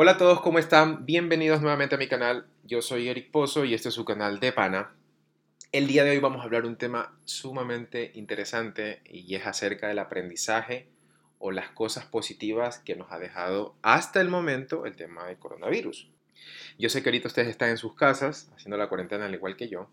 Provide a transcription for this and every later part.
Hola a todos, ¿cómo están? Bienvenidos nuevamente a mi canal. Yo soy Eric Pozo y este es su canal de Pana. El día de hoy vamos a hablar un tema sumamente interesante y es acerca del aprendizaje o las cosas positivas que nos ha dejado hasta el momento el tema del coronavirus. Yo sé que ahorita ustedes están en sus casas haciendo la cuarentena al igual que yo.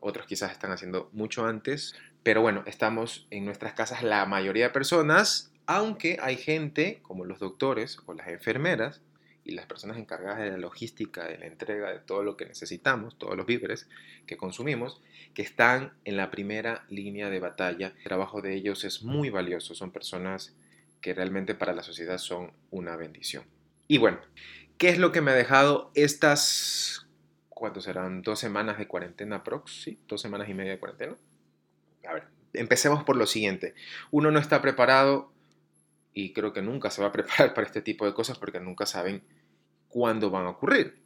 Otros quizás están haciendo mucho antes. Pero bueno, estamos en nuestras casas la mayoría de personas, aunque hay gente como los doctores o las enfermeras y las personas encargadas de la logística, de la entrega de todo lo que necesitamos, todos los víveres que consumimos, que están en la primera línea de batalla. El trabajo de ellos es muy valioso, son personas que realmente para la sociedad son una bendición. Y bueno, ¿qué es lo que me ha dejado estas, ¿cuánto serán? Dos semanas de cuarentena prox. Dos semanas y media de cuarentena. A ver, empecemos por lo siguiente. Uno no está preparado y creo que nunca se va a preparar para este tipo de cosas porque nunca saben cuándo van a ocurrir.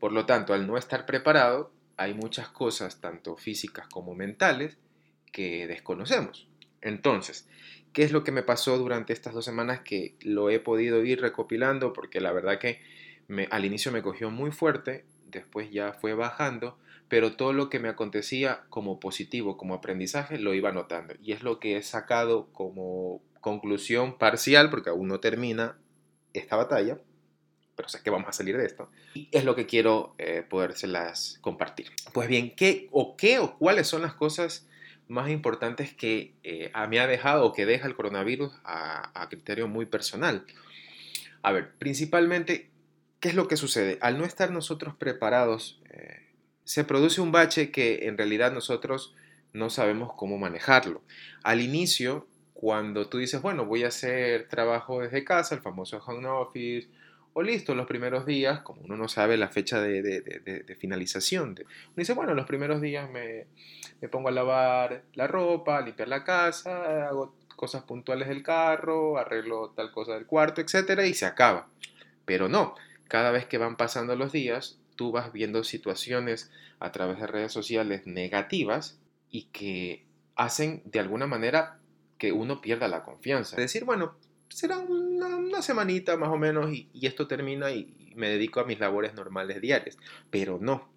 Por lo tanto, al no estar preparado, hay muchas cosas, tanto físicas como mentales, que desconocemos. Entonces, ¿qué es lo que me pasó durante estas dos semanas que lo he podido ir recopilando? Porque la verdad que al inicio me cogió muy fuerte, después ya fue bajando, pero todo lo que me acontecía como positivo, como aprendizaje, lo iba notando. Y es lo que he sacado como conclusión parcial, porque aún no termina esta batalla, pero sé que vamos a salir de esto. Y es lo que quiero eh, podérselas compartir. Pues bien, ¿qué o qué o cuáles son las cosas más importantes que eh, me ha dejado o que deja el coronavirus a, criterio muy personal? A ver, principalmente, ¿qué es lo que sucede? Al no estar nosotros preparados, eh, se produce un bache que en realidad nosotros no sabemos cómo manejarlo. Al inicio, cuando tú dices, bueno, voy a hacer trabajo desde casa, el famoso home office, o listo, los primeros días, como uno no sabe la fecha de, finalización, uno dice, bueno, los primeros días me, pongo a lavar la ropa, limpiar la casa, hago cosas puntuales del carro, arreglo tal cosa del cuarto, etcétera, y se acaba. Pero no, cada vez que van pasando los días, tú vas viendo situaciones a través de redes sociales negativas y que hacen de alguna manera que uno pierda la confianza. Es decir, bueno, será una, semanita más o menos y, esto termina y, me dedico a mis labores normales diarias. Pero no.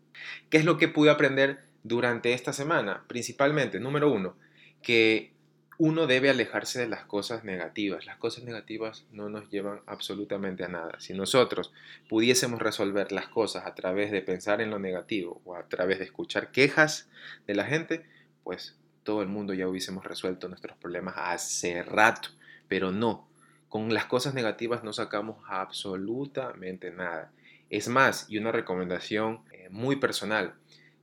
¿Qué es lo que pude aprender durante esta semana? Principalmente, número uno, que uno debe alejarse de las cosas negativas. Las cosas negativas no nos llevan absolutamente a nada. Si nosotros pudiésemos resolver las cosas a través de pensar en lo negativo o a través de escuchar quejas de la gente, pues todo el mundo ya hubiésemos resuelto nuestros problemas hace rato, pero no, con las cosas negativas no sacamos absolutamente nada. Es más, y una recomendación eh, muy personal,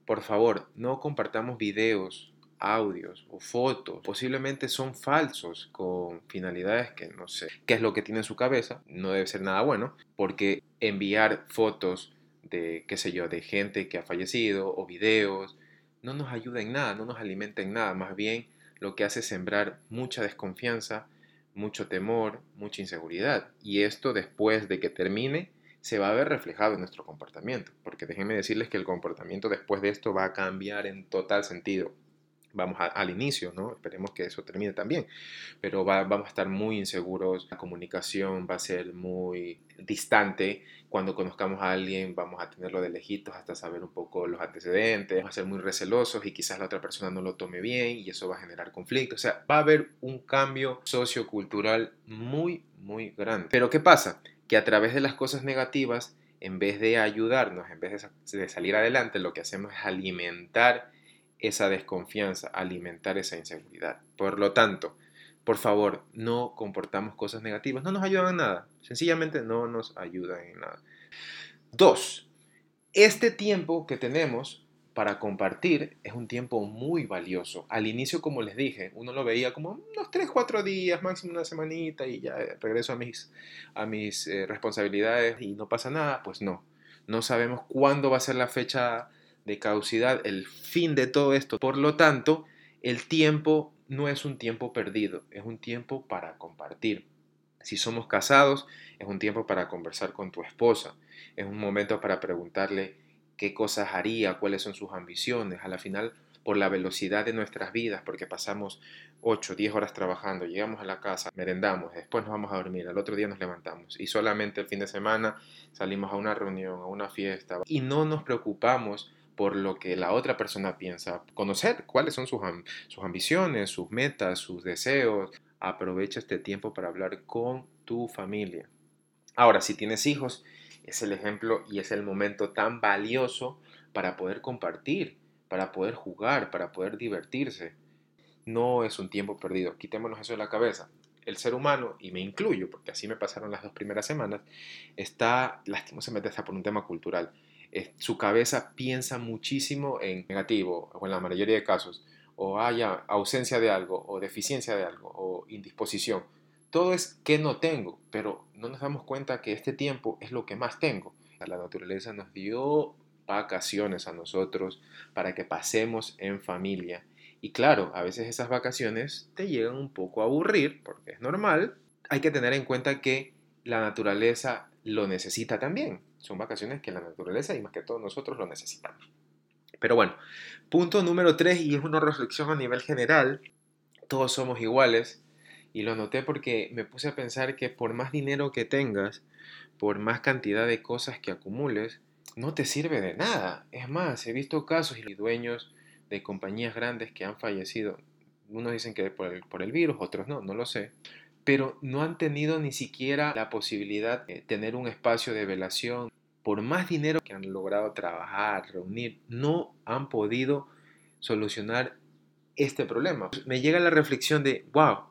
por favor, no compartamos videos, audios o fotos, posiblemente son falsos con finalidades que no sé qué es lo que tiene en su cabeza, no debe ser nada bueno, porque enviar fotos de, qué sé yo, de gente que ha fallecido o videos no nos ayuda en nada, no nos alimenta en nada, más bien lo que hace es sembrar mucha desconfianza, mucho temor, mucha inseguridad. Y esto después de que termine se va a ver reflejado en nuestro comportamiento, porque déjenme decirles que el comportamiento después de esto va a cambiar en total sentido vamos al inicio, ¿no? Esperemos que eso termine también, pero vamos a estar muy inseguros, la comunicación va a ser muy distante, cuando conozcamos a alguien vamos a tenerlo de lejitos hasta saber un poco los antecedentes, vamos a ser muy recelosos y quizás la otra persona no lo tome bien y eso va a generar conflicto, o sea, va a haber un cambio sociocultural muy, muy grande. Pero ¿qué pasa? Que a través de las cosas negativas, en vez de ayudarnos, en vez de salir adelante, lo que hacemos es alimentar esa desconfianza, alimentar esa inseguridad. Por lo tanto, por favor, no comportamos cosas negativas, no nos ayudan en nada, sencillamente no nos ayudan en nada. Dos, este tiempo que tenemos para compartir es un tiempo muy valioso. Al inicio, como les dije, uno lo veía como unos 3, 4 días, máximo una semanita y ya regreso a mis, a mis eh, responsabilidades y no pasa nada. Pues no, no sabemos cuándo va a ser la fecha de caducidad, el fin de todo esto. Por lo tanto, el tiempo no es un tiempo perdido, es un tiempo para compartir. Si somos casados, es un tiempo para conversar con tu esposa, es un momento para preguntarle qué cosas haría, cuáles son sus ambiciones. A la final por la velocidad de nuestras vidas, porque pasamos 8, 10 horas trabajando, llegamos a la casa, merendamos, después nos vamos a dormir, al otro día nos levantamos y solamente el fin de semana salimos a una reunión, a una fiesta y no nos preocupamos por lo que la otra persona piensa, conocer cuáles son sus, sus ambiciones, sus metas, sus deseos. Aprovecha este tiempo para hablar con tu familia. Ahora, si tienes hijos, es el ejemplo y es el momento tan valioso para poder compartir, para poder jugar, para poder divertirse. No es un tiempo perdido, quitémonos eso de la cabeza. El ser humano, y me incluyo, porque así me pasaron las dos primeras semanas, está lastimosamente está por un tema cultural. Su cabeza piensa muchísimo en negativo, o en la mayoría de casos, o haya ausencia de algo, o deficiencia de algo, o indisposición. Todo es que no tengo, pero no nos damos cuenta que este tiempo es lo que más tengo. La naturaleza nos dio vacaciones a nosotros para que pasemos en familia. Y claro, a veces esas vacaciones te llegan un poco a aburrir, porque es normal. Hay que tener en cuenta que la naturaleza lo necesita también. Son vacaciones que la naturaleza y más que todos nosotros lo necesitamos. Pero bueno, punto número tres, y es una reflexión a nivel general, todos somos iguales. Y lo noté porque me puse a pensar que por más dinero que tengas, por más cantidad de cosas que acumules, no te sirve de nada. Es más, he visto casos y dueños de compañías grandes que han fallecido. Unos dicen que por el, por el virus, otros no, no lo sé. Pero no han tenido ni siquiera la posibilidad de tener un espacio de velación. Por más dinero que han logrado trabajar, reunir, no han podido solucionar este problema. Me llega la reflexión de, wow,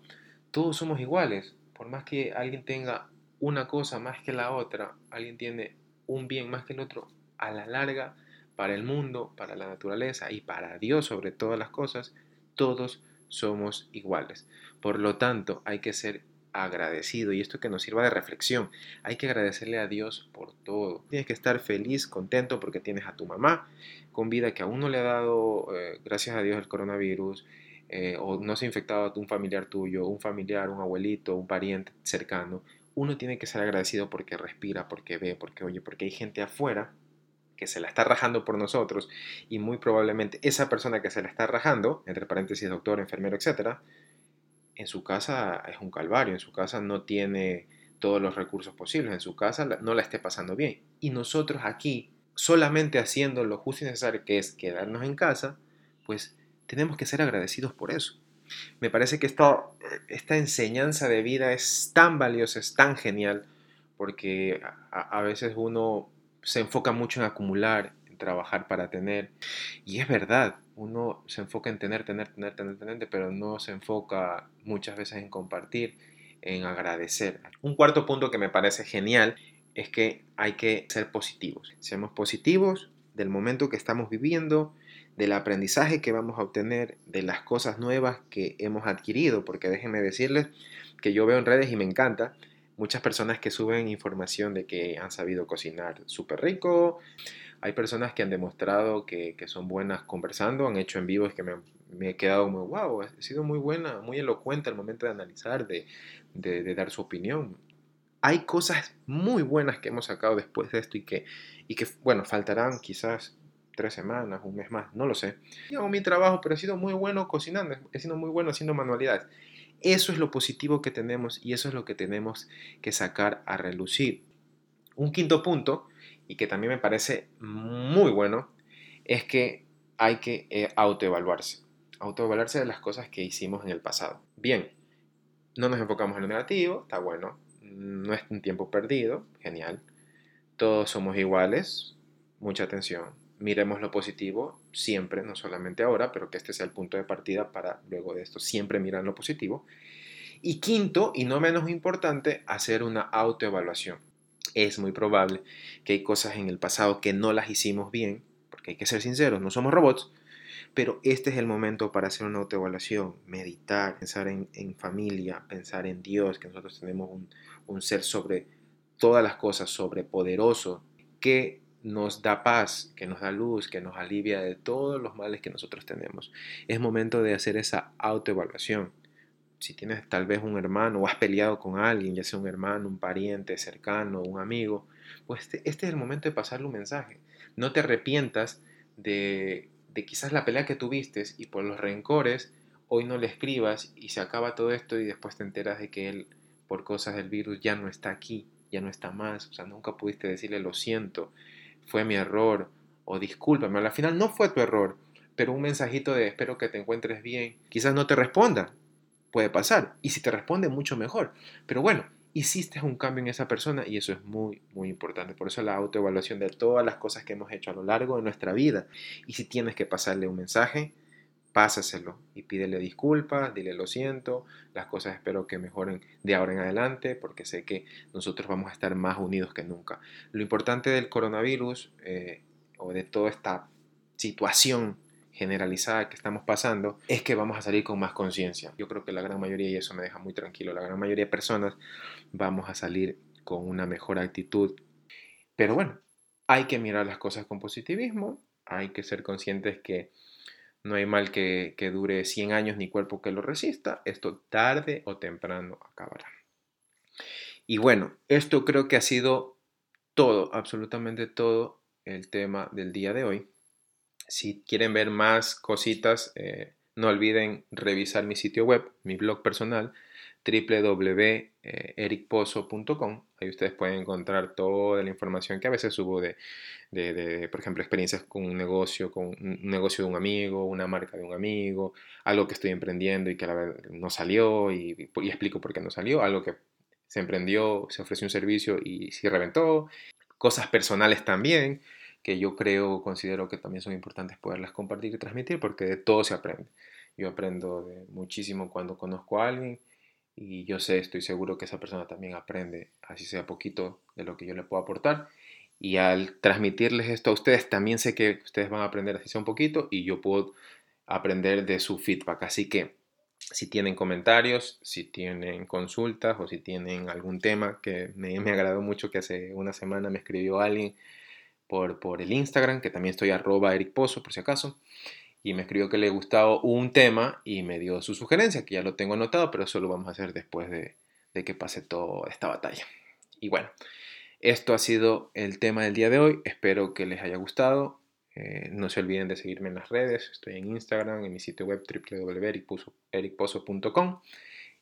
todos somos iguales. Por más que alguien tenga una cosa más que la otra, alguien tiene un bien más que el otro, a la larga, para el mundo, para la naturaleza y para Dios sobre todas las cosas, todos somos iguales. Por lo tanto, hay que ser agradecido y esto que nos sirva de reflexión. Hay que agradecerle a Dios por todo. Tienes que estar feliz, contento porque tienes a tu mamá con vida que aún no le ha dado, eh, gracias a Dios, el coronavirus. Eh, o no se ha infectado a un familiar tuyo, un familiar, un abuelito, un pariente cercano, uno tiene que ser agradecido porque respira, porque ve, porque oye, porque hay gente afuera que se la está rajando por nosotros y muy probablemente esa persona que se la está rajando, entre paréntesis doctor, enfermero, etcétera, en su casa es un calvario, en su casa no tiene todos los recursos posibles, en su casa no la esté pasando bien. Y nosotros aquí, solamente haciendo lo justo y necesario que es quedarnos en casa, pues tenemos que ser agradecidos por eso. Me parece que esta, esta enseñanza de vida es tan valiosa, es tan genial, porque a veces uno se enfoca mucho en acumular, en trabajar para tener. Y es verdad, uno se enfoca en tener, tener, tener, tener, tener, pero no se enfoca muchas veces en compartir, en agradecer. Un cuarto punto que me parece genial es que hay que ser positivos. Seamos positivos del momento que estamos viviendo, del aprendizaje que vamos a obtener, de las cosas nuevas que hemos adquirido, porque déjenme decirles que yo veo en redes y me encanta muchas personas que suben información de que han sabido cocinar súper rico. Hay personas que han demostrado que, son buenas conversando, han hecho en vivos que me, me, he quedado muy wow, ha sido muy buena, muy elocuente al momento de analizar, de, de, dar su opinión. Hay cosas muy buenas que hemos sacado después de esto y que, y que bueno, faltarán quizás tres semanas, un mes más, no lo sé. Yo hago mi trabajo, pero he sido muy bueno cocinando, he sido muy bueno haciendo manualidades. Eso es lo positivo que tenemos y eso es lo que tenemos que sacar a relucir. Un quinto punto, y que también me parece muy bueno, es que hay que eh, autoevaluarse. Autoevaluarse de las cosas que hicimos en el pasado. Bien, no nos enfocamos en lo negativo, está bueno. No es un tiempo perdido, genial. Todos somos iguales, mucha atención miremos lo positivo siempre, no solamente ahora, pero que este sea el punto de partida para luego de esto siempre mirar lo positivo. Y quinto, y no menos importante, hacer una autoevaluación. Es muy probable que hay cosas en el pasado que no las hicimos bien, porque hay que ser sinceros, no somos robots, pero este es el momento para hacer una autoevaluación, meditar, pensar en, familia, pensar en Dios, que nosotros tenemos un, un ser sobre todas las cosas, sobrepoderoso, que nos da paz, que nos da luz, que nos alivia de todos los males que nosotros tenemos. Es momento de hacer esa autoevaluación. Si tienes tal vez un hermano o has peleado con alguien, ya sea un hermano, un pariente cercano, un amigo, pues este, este es el momento de pasarle un mensaje. No te arrepientas de, de quizás la pelea que tuviste y por los rencores, hoy no le escribas y se acaba todo esto y después te enteras de que él, por cosas del virus, ya no está aquí, ya no está más, o sea, nunca pudiste decirle lo siento, fue mi error o discúlpame, al final no fue tu error, pero un mensajito de espero que te encuentres bien, quizás no te responda, puede pasar, y si te responde mucho mejor, pero bueno, hiciste un cambio en esa persona y eso es muy, muy importante. Por eso la autoevaluación de todas las cosas que hemos hecho a lo largo de nuestra vida. Y si tienes que pasarle un mensaje, pásaselo y pídele disculpas, dile lo siento, las cosas espero que mejoren de ahora en adelante porque sé que nosotros vamos a estar más unidos que nunca. Lo importante del coronavirus eh, o de toda esta situación generalizada que estamos pasando es que vamos a salir con más conciencia. Yo creo que la gran mayoría, y eso me deja muy tranquilo, la gran mayoría de personas vamos a salir con una mejor actitud. Pero bueno, hay que mirar las cosas con positivismo, hay que ser conscientes que no hay mal que, dure 100 años ni cuerpo que lo resista, esto tarde o temprano acabará. Y bueno, esto creo que ha sido todo, absolutamente todo el tema del día de hoy. Si quieren ver más cositas, eh, no olviden revisar mi sitio web, mi blog personal, www.ericpozo.com. Ahí ustedes pueden encontrar toda la información que a veces subo de, por ejemplo, experiencias con un negocio, con un negocio de un amigo, una marca de un amigo, algo que estoy emprendiendo y que a la vez no salió y, y explico por qué no salió, algo que se emprendió, se ofreció un servicio y sí reventó, cosas personales también que yo creo, considero que también son importantes poderlas compartir y transmitir porque de todo se aprende. Yo aprendo muchísimo cuando conozco a alguien y yo sé, estoy seguro que esa persona también aprende, así sea poquito, de lo que yo le puedo aportar. Y al transmitirles esto a ustedes, también sé que ustedes van a aprender así sea un poquito y yo puedo aprender de su feedback. Así que si tienen comentarios, si tienen consultas o si tienen algún tema que me, me agradó mucho que hace una semana me escribió alguien por, por el Instagram, que también estoy arroba Eric Pozo, por si acaso. Y me escribió que le gustaba un tema y me dio su sugerencia, que ya lo tengo anotado, pero eso lo vamos a hacer después de, que pase toda esta batalla. Y bueno, esto ha sido el tema del día de hoy. Espero que les haya gustado. Eh, no se olviden de seguirme en las redes. Estoy en Instagram, en mi sitio web www.ericpozo.com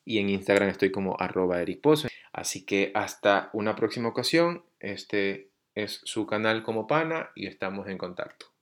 y en Instagram estoy como arroba ericpozo. Así que hasta una próxima ocasión. Este es su canal como pana y estamos en contacto.